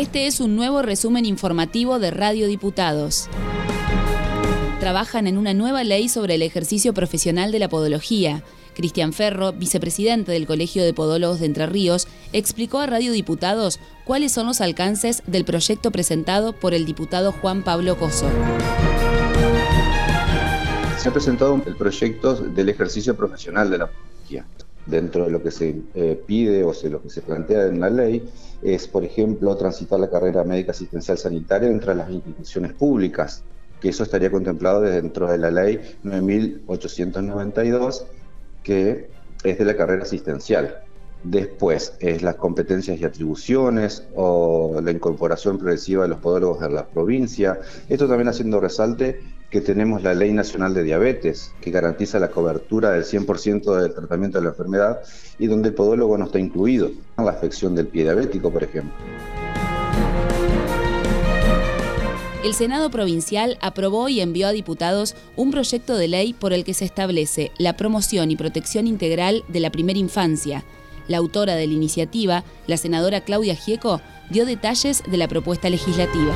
Este es un nuevo resumen informativo de Radio Diputados. Trabajan en una nueva ley sobre el ejercicio profesional de la podología. Cristian Ferro, vicepresidente del Colegio de Podólogos de Entre Ríos, explicó a Radio Diputados cuáles son los alcances del proyecto presentado por el diputado Juan Pablo Coso. Se ha presentado el proyecto del ejercicio profesional de la podología. Dentro de lo que se eh, pide o se, lo que se plantea en la ley es, por ejemplo, transitar la carrera médica asistencial sanitaria entre las instituciones públicas, que eso estaría contemplado dentro de la ley 9892, que es de la carrera asistencial. Después es las competencias y atribuciones o la incorporación progresiva de los podólogos de la provincia. Esto también haciendo resalte que tenemos la Ley Nacional de Diabetes, que garantiza la cobertura del 100% del tratamiento de la enfermedad y donde el podólogo no está incluido, la afección del pie diabético, por ejemplo. El Senado Provincial aprobó y envió a diputados un proyecto de ley por el que se establece la promoción y protección integral de la primera infancia. La autora de la iniciativa, la senadora Claudia Gieco, dio detalles de la propuesta legislativa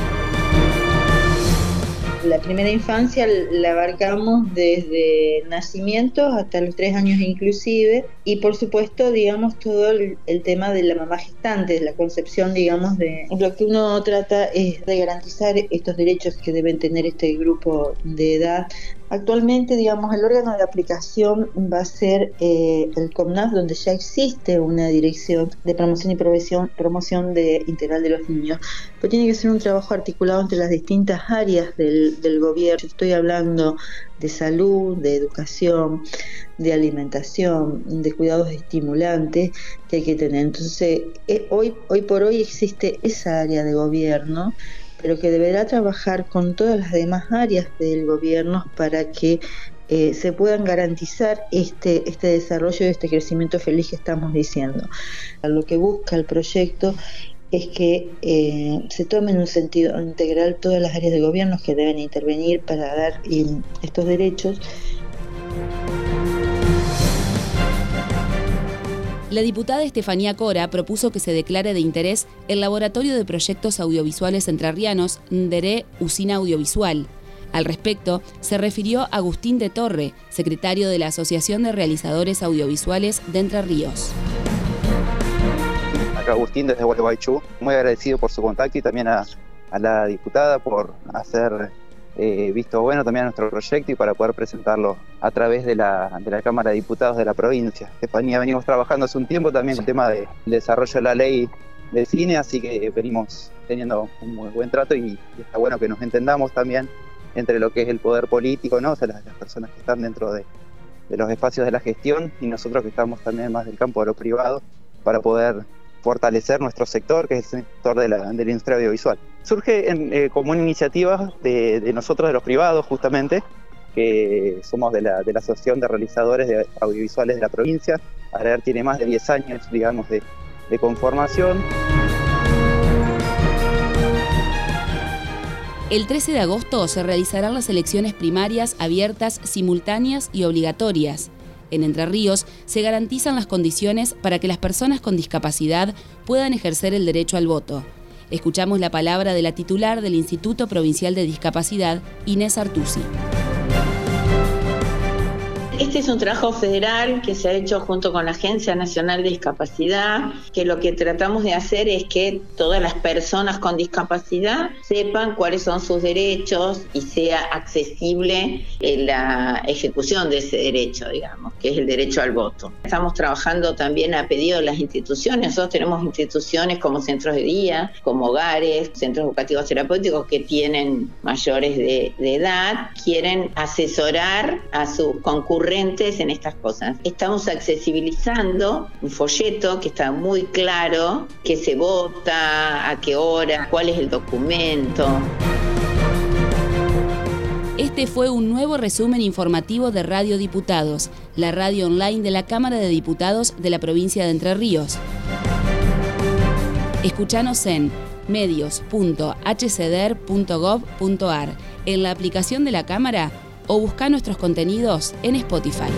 la primera infancia la abarcamos desde nacimiento hasta los tres años inclusive. Y por supuesto digamos todo el, tema de la mamá gestante, la concepción digamos de lo que uno trata es de garantizar estos derechos que deben tener este grupo de edad Actualmente, digamos, el órgano de aplicación va a ser eh, el COMNAF, donde ya existe una dirección de promoción y promoción, promoción de, integral de los niños. Pero tiene que ser un trabajo articulado entre las distintas áreas del, del gobierno. Estoy hablando de salud, de educación, de alimentación, de cuidados estimulantes que hay que tener. Entonces, eh, hoy, hoy por hoy existe esa área de gobierno pero que deberá trabajar con todas las demás áreas del gobierno para que eh, se puedan garantizar este, este desarrollo y este crecimiento feliz que estamos diciendo. Lo que busca el proyecto es que eh, se tome en un sentido integral todas las áreas de gobierno que deben intervenir para dar eh, estos derechos La diputada Estefanía Cora propuso que se declare de interés el Laboratorio de Proyectos Audiovisuales Entrerrianos, NDERE Usina Audiovisual. Al respecto, se refirió Agustín de Torre, secretario de la Asociación de Realizadores Audiovisuales de Entre Ríos. Acá Agustín desde Gualeguaychú, muy agradecido por su contacto y también a la diputada por hacer eh, visto bueno también a nuestro proyecto y para poder presentarlo a través de la, de la Cámara de Diputados de la provincia. Estefanía, venimos trabajando hace un tiempo también con el tema del desarrollo de la ley de cine, así que venimos teniendo un muy buen trato y, está bueno que nos entendamos también entre lo que es el poder político, ¿no? O las, personas que están dentro de, de los espacios de la gestión y nosotros que estamos también más del campo de lo privado para poder fortalecer nuestro sector, que es el sector de la, industria audiovisual. Surge eh, como una iniciativa de, nosotros, de los privados, justamente, que somos de la, Asociación de Realizadores de Audiovisuales de la provincia. ARER tiene más de 10 años, digamos, de, de conformación. El 13 de agosto se realizarán las elecciones primarias abiertas, simultáneas y obligatorias en Entre Ríos se garantizan las condiciones para que las personas con discapacidad puedan ejercer el derecho al voto. Escuchamos la palabra de la titular del Instituto Provincial de Discapacidad, Inés Artusi. Este es un trabajo federal que se ha hecho junto con la Agencia Nacional de Discapacidad, que lo que tratamos de hacer es que todas las personas con discapacidad sepan cuáles son sus derechos y sea accesible la ejecución de ese derecho, digamos, que es el derecho al voto. Estamos trabajando también a pedido de las instituciones. Nosotros tenemos instituciones como centros de día, como hogares, centros educativos terapéuticos que tienen mayores de, de edad, quieren asesorar a sus concurrentes en estas cosas. Estamos accesibilizando un folleto que está muy claro, que se vota, a qué hora, cuál es el documento. Este fue un nuevo resumen informativo de Radio Diputados, la radio online de la Cámara de Diputados de la provincia de Entre Ríos. Escuchanos en medios.hcder.gov.ar, en la aplicación de la Cámara o busca nuestros contenidos en Spotify.